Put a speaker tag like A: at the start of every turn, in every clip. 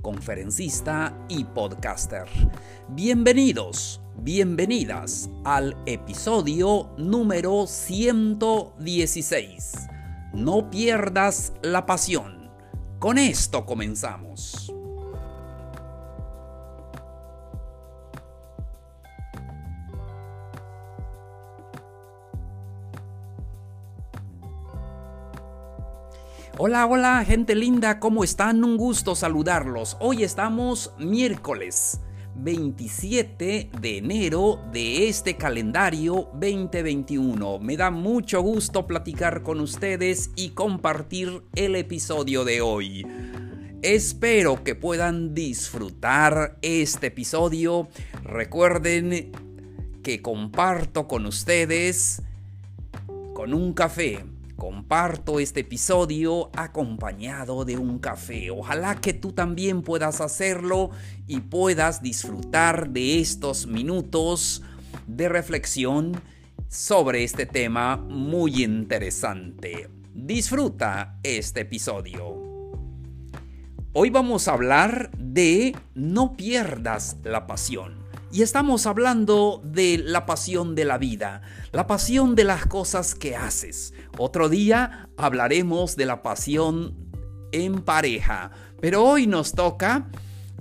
A: conferencista y podcaster. Bienvenidos, bienvenidas al episodio número 116. No pierdas la pasión. Con esto comenzamos. Hola, hola, gente linda, ¿cómo están? Un gusto saludarlos. Hoy estamos miércoles 27 de enero de este calendario 2021. Me da mucho gusto platicar con ustedes y compartir el episodio de hoy. Espero que puedan disfrutar este episodio. Recuerden que comparto con ustedes con un café Comparto este episodio acompañado de un café. Ojalá que tú también puedas hacerlo y puedas disfrutar de estos minutos de reflexión sobre este tema muy interesante. Disfruta este episodio. Hoy vamos a hablar de no pierdas la pasión. Y estamos hablando de la pasión de la vida, la pasión de las cosas que haces. Otro día hablaremos de la pasión en pareja, pero hoy nos toca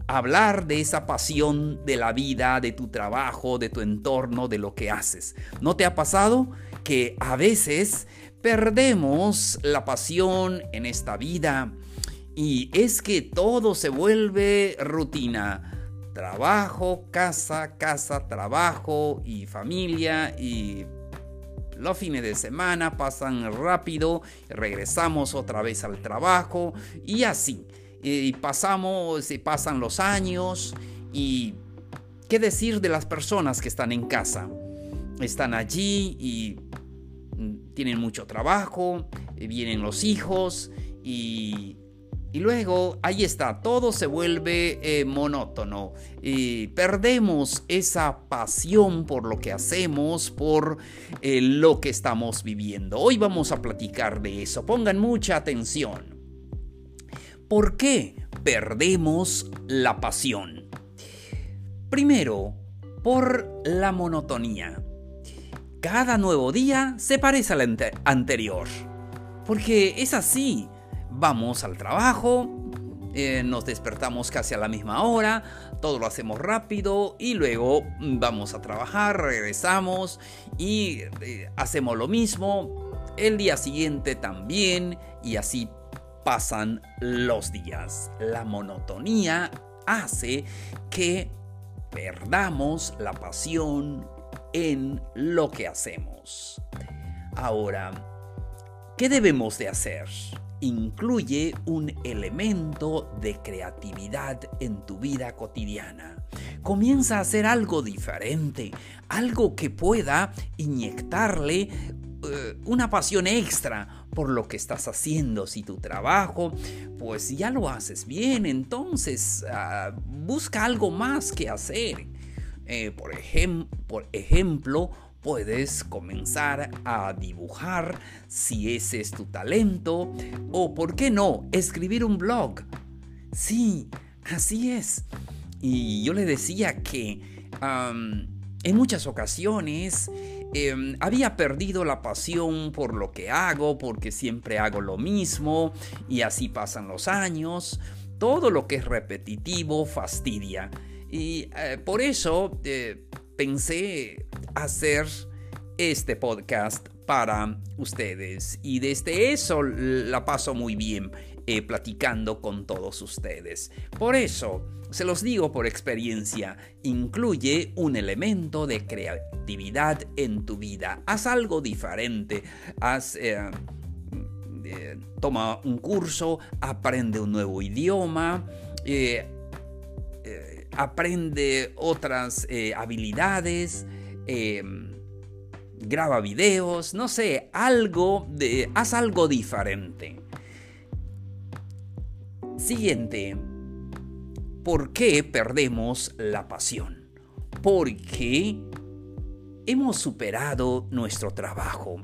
A: hablar de esa pasión de la vida, de tu trabajo, de tu entorno, de lo que haces. ¿No te ha pasado que a veces perdemos la pasión en esta vida? Y es que todo se vuelve rutina trabajo, casa, casa, trabajo y familia y los fines de semana pasan rápido, regresamos otra vez al trabajo y así. Y pasamos, se pasan los años y qué decir de las personas que están en casa. Están allí y tienen mucho trabajo, vienen los hijos y y luego, ahí está, todo se vuelve eh, monótono. Y perdemos esa pasión por lo que hacemos, por eh, lo que estamos viviendo. Hoy vamos a platicar de eso. Pongan mucha atención. ¿Por qué perdemos la pasión? Primero, por la monotonía. Cada nuevo día se parece al anterior. Porque es así vamos al trabajo, eh, nos despertamos casi a la misma hora, todo lo hacemos rápido y luego vamos a trabajar, regresamos y eh, hacemos lo mismo. El día siguiente también y así pasan los días. La monotonía hace que perdamos la pasión en lo que hacemos. Ahora, ¿qué debemos de hacer? Incluye un elemento de creatividad en tu vida cotidiana. Comienza a hacer algo diferente, algo que pueda inyectarle eh, una pasión extra por lo que estás haciendo. Si tu trabajo, pues ya lo haces bien, entonces ah, busca algo más que hacer. Eh, por, por ejemplo, Puedes comenzar a dibujar si ese es tu talento o, ¿por qué no?, escribir un blog. Sí, así es. Y yo le decía que en muchas ocasiones em, había perdido la pasión por lo que hago, porque siempre hago lo mismo y así pasan los años. Todo lo que es repetitivo fastidia. Y eh, por eso eh, pensé hacer este podcast para ustedes y desde eso la paso muy bien eh, platicando con todos ustedes. Por eso, se los digo por experiencia, incluye un elemento de creatividad en tu vida. Haz algo diferente, haz... Eh, eh, toma un curso, aprende un nuevo idioma, aprende otras habilidades, graba videos, no sé, algo de, haz algo diferente. Siguiente, ¿por qué perdemos la pasión? Porque hemos superado nuestro trabajo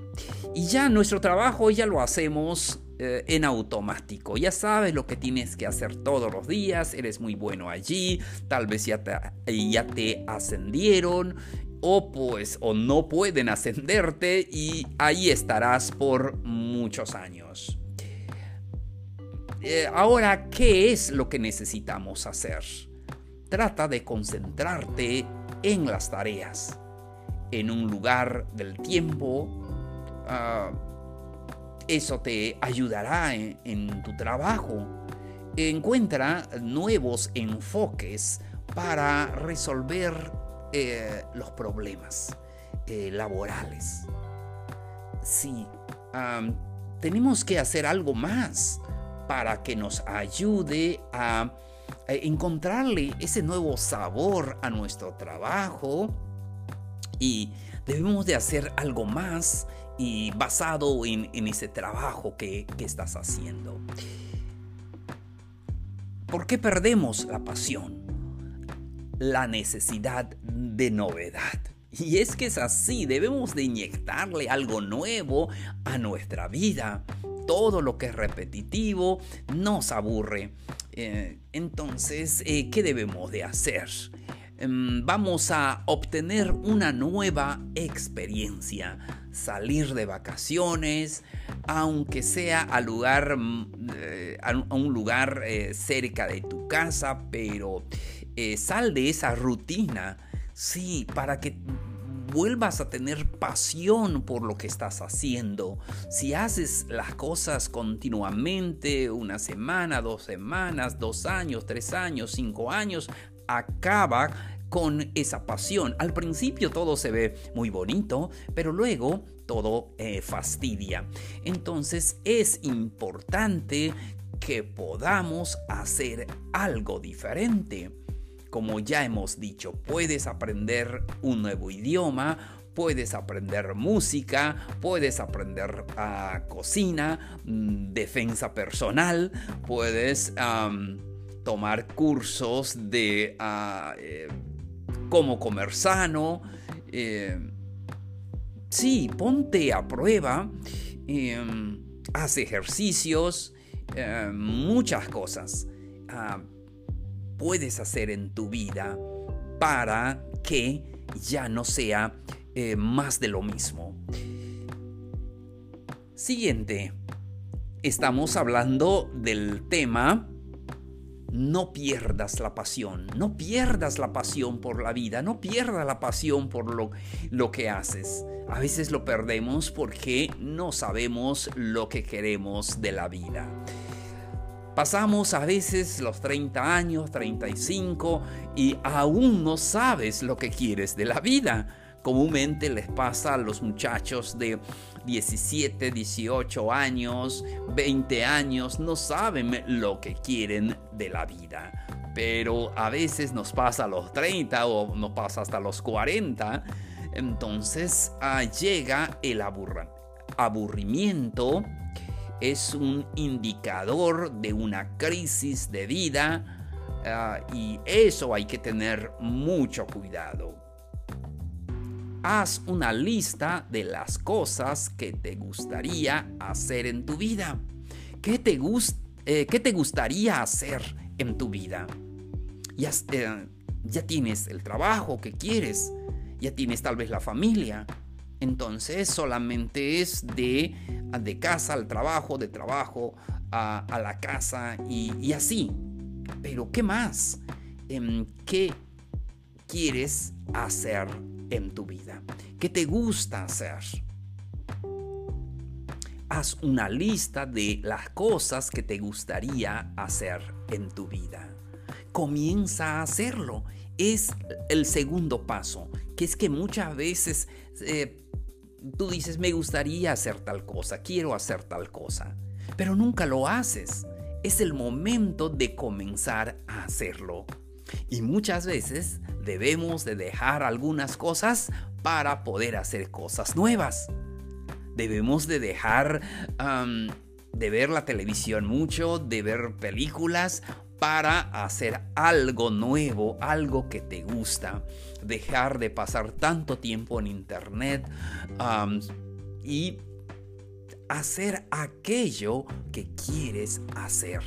A: y ya nuestro trabajo ya lo hacemos eh, en automático. Ya sabes lo que tienes que hacer todos los días, eres muy bueno allí, tal vez ya te, ya te ascendieron o pues o no pueden ascenderte y ahí estarás por muchos años. Eh, ahora, ¿qué es lo que necesitamos hacer? Trata de concentrarte en las tareas, en un lugar del tiempo. Ah, eso te ayudará en, tu trabajo. Encuentra nuevos enfoques para resolver eh, los problemas eh, laborales. Sí, tenemos que hacer algo más para que nos ayude a, encontrarle ese nuevo sabor a nuestro trabajo y debemos de hacer algo más y basado en, ese trabajo que, que estás haciendo. ¿Por qué perdemos la pasión? La necesidad de novedad. Y es que es así, debemos de inyectarle algo nuevo a nuestra vida todo lo que es repetitivo nos aburre. Eh, entonces, eh, ¿qué debemos de hacer? Em, vamos a obtener una nueva experiencia, salir de vacaciones, aunque sea a, lugar, mm, eh, a un lugar cerca de tu casa, pero sal de esa rutina, sí, para que vuelvas a tener pasión por lo que estás haciendo. Si haces las cosas continuamente, una semana, dos semanas, dos años, tres años, cinco años, acaba con esa pasión. Al principio todo se ve muy bonito, pero luego todo eh, fastidia. Entonces es importante que podamos hacer algo diferente como ya hemos dicho, puedes aprender un nuevo idioma, puedes aprender música, puedes aprender ah, cocina, mm, defensa personal, puedes tomar cursos de ah, eh, cómo comer sano. Eh, sí, ponte a prueba, em, haz ejercicios, eh, muchas cosas. Ah, puedes hacer en tu vida para que ya no sea eh, más de lo mismo. Siguiente, estamos hablando del tema no pierdas la pasión, no pierdas la pasión por la vida, no pierdas la pasión por lo, lo, que haces. A veces lo perdemos porque no sabemos lo que queremos de la vida. Pasamos a veces los 30 años, 35 y aún no sabes lo que quieres de la vida. Comúnmente les pasa a los muchachos de 17, 18 años, 20 años, no saben lo que quieren de la vida. Pero a veces nos pasa a los 30 o nos pasa hasta los 40. Entonces ah, llega el aburrimiento es un indicador de una crisis de vida ah, y eso hay que tener mucho cuidado. Haz una lista de las cosas que te gustaría hacer en tu vida. ¿Qué te, eh, te gustaría hacer en tu vida? Ya, eh, ya tienes el trabajo que quieres, ya tienes tal vez la familia, entonces solamente es de, de casa al trabajo, de trabajo a, la casa y, así. Pero ¿qué más? Em, ¿Qué quieres hacer en tu vida? ¿Qué te gusta hacer? Haz una lista de las cosas que te gustaría hacer en tu vida. Comienza a hacerlo. Es el segundo paso, que es que muchas veces eh, tú dices, me gustaría hacer tal cosa, quiero hacer tal cosa, pero nunca lo haces. es el momento de comenzar a hacerlo. Y muchas veces debemos de dejar algunas cosas para poder hacer cosas nuevas. Debemos de dejar de ver la televisión mucho, de ver películas para hacer algo nuevo, algo que te gusta. Dejar de pasar tanto tiempo en internet y hacer aquello que quieres hacer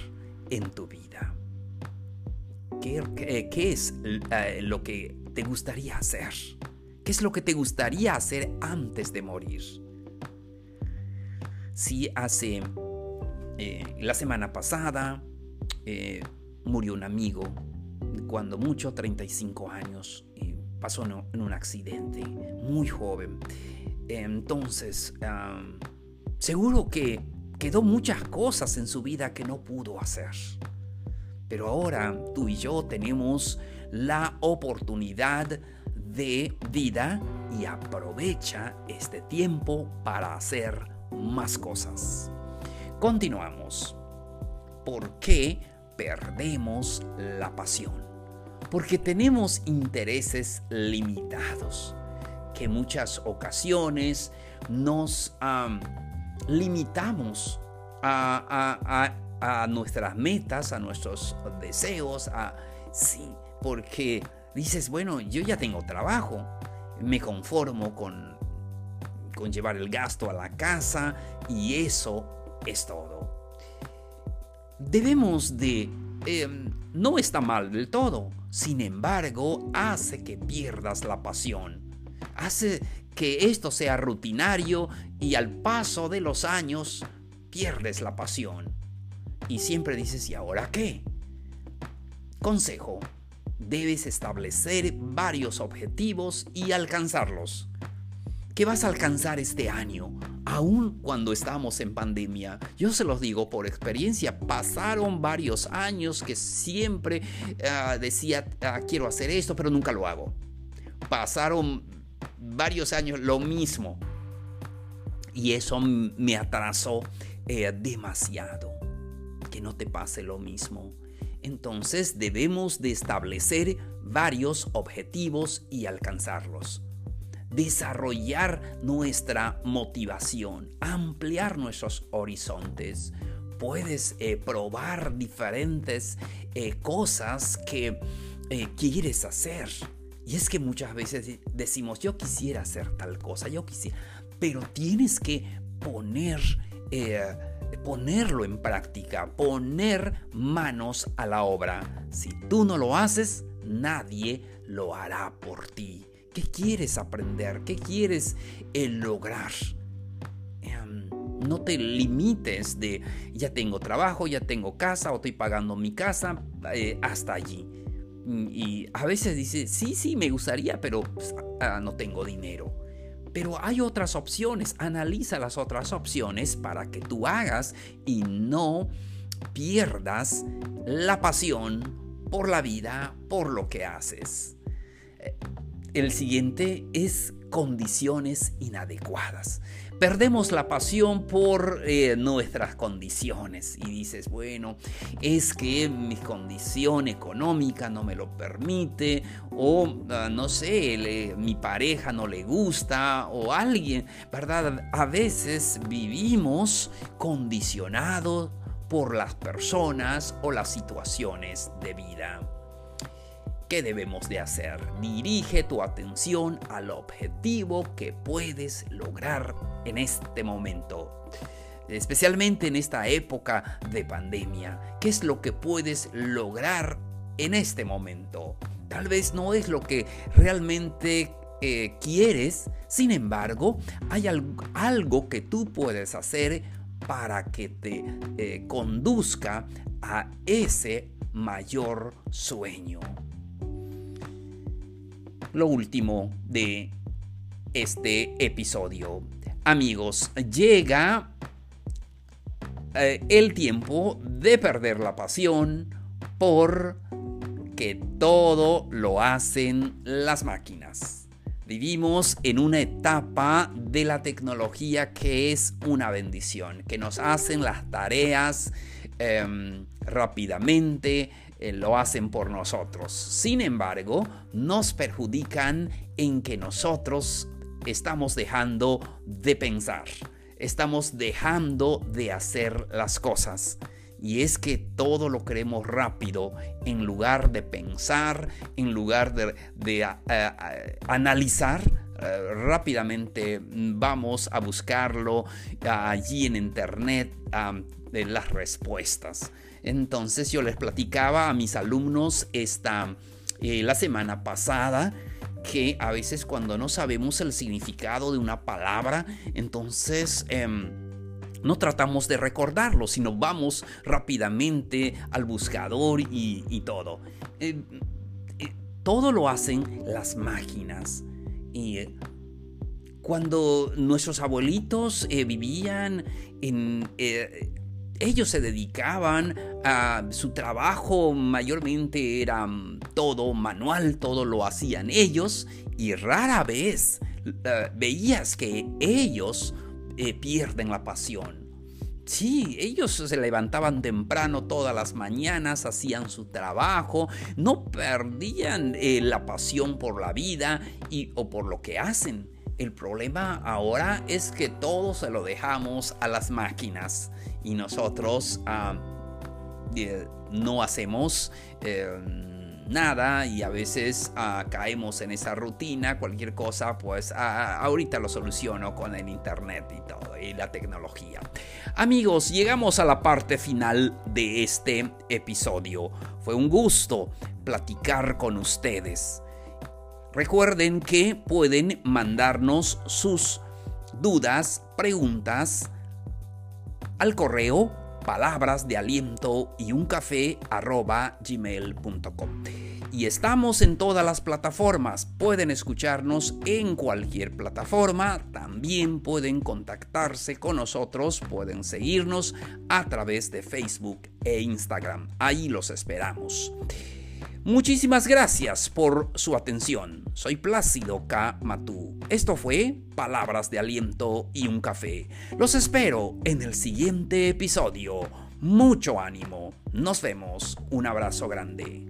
A: en tu vida. ¿Qué, es eh, lo que te gustaría hacer? ¿Qué es lo que te gustaría hacer antes de morir? Si hace eh, la semana pasada eh, murió un amigo, cuando mucho, 35 años, pasó en un accidente, muy joven. Entonces, seguro que quedó muchas cosas en su vida que no pudo hacer. Pero ahora tú y yo tenemos la oportunidad de vida y aprovecha este tiempo para hacer más cosas. Continuamos. ¿Por qué perdemos la pasión? Porque tenemos intereses limitados que muchas ocasiones nos limitamos a, nuestras metas, a nuestros deseos, a sí, porque dices, bueno, yo ya tengo trabajo, me conformo con, con llevar el gasto a la casa y eso es todo. Debemos de... Em, no está mal del todo, sin embargo, hace que pierdas la pasión. Hace que esto sea rutinario y al paso de los años pierdes la pasión. Y siempre dices, ¿y ahora qué? Consejo, debes establecer varios objetivos y alcanzarlos. ¿Qué vas a alcanzar este año? Aún cuando estamos en pandemia. Yo se los digo por experiencia, pasaron varios años que siempre ah, decía, ah, quiero hacer esto, pero nunca lo hago. Pasaron varios años lo mismo. Y eso me atrasó eh, demasiado. Que no te pase lo mismo. Entonces debemos de establecer varios objetivos y alcanzarlos. Desarrollar nuestra motivación, ampliar nuestros horizontes. Puedes eh, probar diferentes eh, cosas que quieres hacer y es que muchas veces decimos, yo quisiera hacer tal cosa, yo quisiera, pero tienes que poner, eh, ponerlo en práctica, poner manos a la obra. Si tú no lo haces, nadie lo hará por ti. ¿Qué quieres aprender? ¿Qué quieres eh, lograr? Em, no te limites de ya tengo trabajo, ya tengo casa o estoy pagando mi casa eh, hasta allí. Y a veces dice, sí, sí, me gustaría, pero pues, ah, no tengo dinero. Pero hay otras opciones, analiza las otras opciones para que tú hagas y no pierdas la pasión por la vida, por lo que haces. Eh, el siguiente es condiciones inadecuadas. Perdemos la pasión por eh, nuestras condiciones y dices, bueno, es que mi condición económica no me lo permite o ah, no sé, mi pareja no le gusta o alguien, ¿verdad? A veces vivimos condicionados por las personas o las situaciones de vida. ¿Qué debemos de hacer? Dirige tu atención al objetivo que puedes lograr en este momento. Especialmente en esta época de pandemia. ¿Qué es lo que puedes lograr en este momento? Tal vez no es lo que realmente eh, quieres, sin embargo, hay algo, que tú puedes hacer para que te eh, conduzca a ese mayor sueño lo último de este episodio. Amigos, llega eh, el tiempo de perder la pasión por que todo lo hacen las máquinas. Vivimos en una etapa de la tecnología que es una bendición, que nos hacen las tareas em, rápidamente, eh, lo hacen por nosotros. Sin embargo, nos perjudican en que nosotros estamos dejando de pensar, estamos dejando de hacer las cosas. Y es que todo lo queremos rápido en lugar de pensar, en lugar de, analizar. Eh, rápidamente vamos a buscarlo allí en internet, las respuestas. Entonces yo les platicaba a mis alumnos esta, eh, la semana pasada que a veces cuando no sabemos el significado de una palabra, entonces... Em, no tratamos de recordarlo, sino vamos rápidamente al buscador y, todo. Eh, eh, todo lo hacen las máquinas. Y cuando nuestros abuelitos vivían en, ellos se dedicaban a su trabajo, mayormente era mm, todo manual, todo lo hacían ellos y rara vez eh, veías que ellos eh, pierden la pasión. Sí, ellos se levantaban temprano todas las mañanas, hacían su trabajo, no perdían eh, la pasión por la vida o por lo que hacen. El problema ahora es que todo se lo dejamos a las máquinas y nosotros ah, eh, no hacemos eh, nada y a veces ah, caemos en esa rutina, cualquier cosa, pues ah, ahorita lo soluciono con el internet y todo la tecnología. Amigos, llegamos a la parte final de este episodio. Fue un gusto platicar con ustedes. Recuerden que pueden mandarnos sus dudas, preguntas al correo palabras de aliento y un café gmail.com. Y estamos en todas las plataformas. Pueden escucharnos en cualquier plataforma. También pueden contactarse con nosotros. Pueden seguirnos a través de Facebook e Instagram. Ahí los esperamos. Muchísimas gracias por su atención. Soy Plácido K. Matú. Esto fue Palabras de Aliento y un Café. Los espero en el siguiente episodio. Mucho ánimo. Nos vemos. Un abrazo grande.